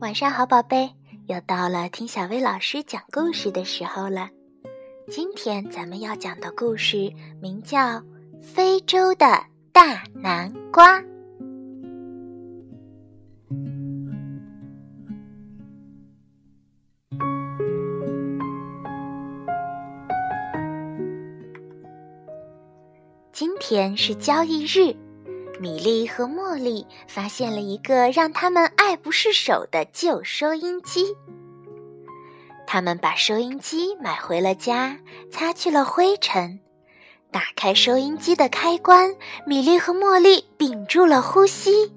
晚上好，宝贝，又到了听小薇老师讲故事的时候了。今天咱们要讲的故事名叫《非洲的大南瓜》。今天是交易日。米莉和茉莉发现了一个让他们爱不释手的旧收音机。他们把收音机买回了家，擦去了灰尘，打开收音机的开关。米莉和茉莉屏住了呼吸。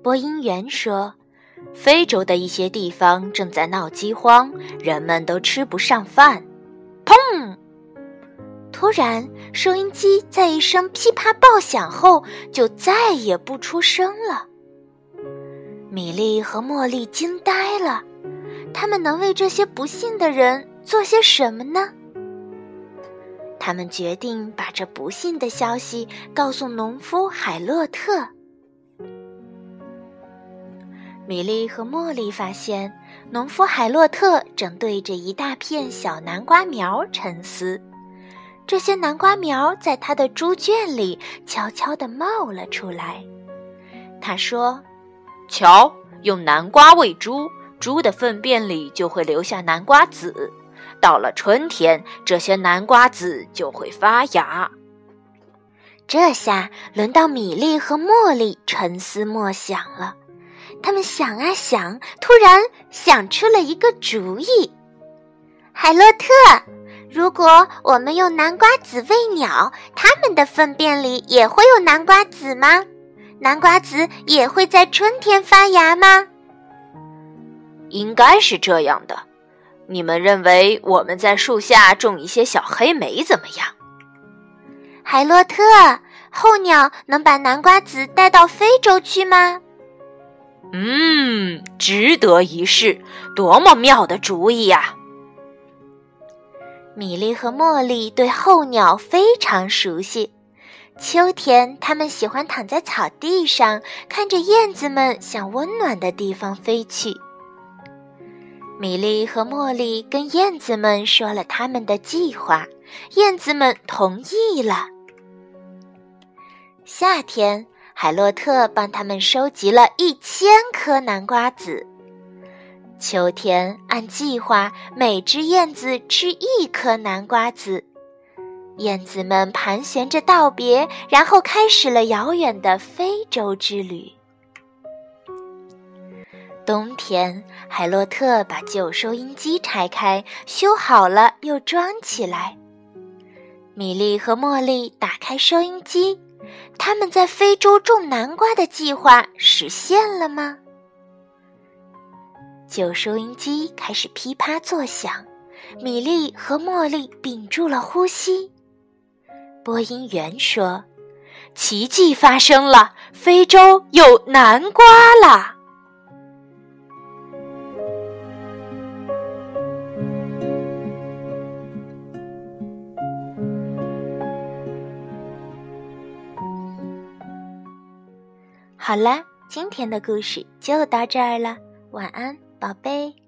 播音员说：“非洲的一些地方正在闹饥荒，人们都吃不上饭。”砰！突然，收音机在一声噼啪爆响后，就再也不出声了。米莉和茉莉惊呆了，他们能为这些不幸的人做些什么呢？他们决定把这不幸的消息告诉农夫海洛特。米莉和茉莉发现，农夫海洛特正对着一大片小南瓜苗沉思。这些南瓜苗在他的猪圈里悄悄地冒了出来。他说：“瞧，用南瓜喂猪，猪的粪便里就会留下南瓜籽。到了春天，这些南瓜籽就会发芽。”这下轮到米粒和茉莉沉思默想了。他们想啊想，突然想出了一个主意：海洛特。如果我们用南瓜籽喂鸟，它们的粪便里也会有南瓜籽吗？南瓜籽也会在春天发芽吗？应该是这样的。你们认为我们在树下种一些小黑莓怎么样？海洛特，候鸟能把南瓜籽带到非洲去吗？嗯，值得一试，多么妙的主意呀！米莉和茉莉对候鸟非常熟悉。秋天，它们喜欢躺在草地上，看着燕子们向温暖的地方飞去。米莉和茉莉跟燕子们说了他们的计划，燕子们同意了。夏天，海洛特帮他们收集了一千颗南瓜籽。秋天按计划，每只燕子吃一颗南瓜籽。燕子们盘旋着道别，然后开始了遥远的非洲之旅。冬天，海洛特把旧收音机拆开，修好了又装起来。米莉和茉莉打开收音机，他们在非洲种南瓜的计划实现了吗？旧收音机开始噼啪作响，米莉和茉莉屏住了呼吸。播音员说：“奇迹发生了，非洲有南瓜了。”好了，今天的故事就到这儿了，晚安。宝贝。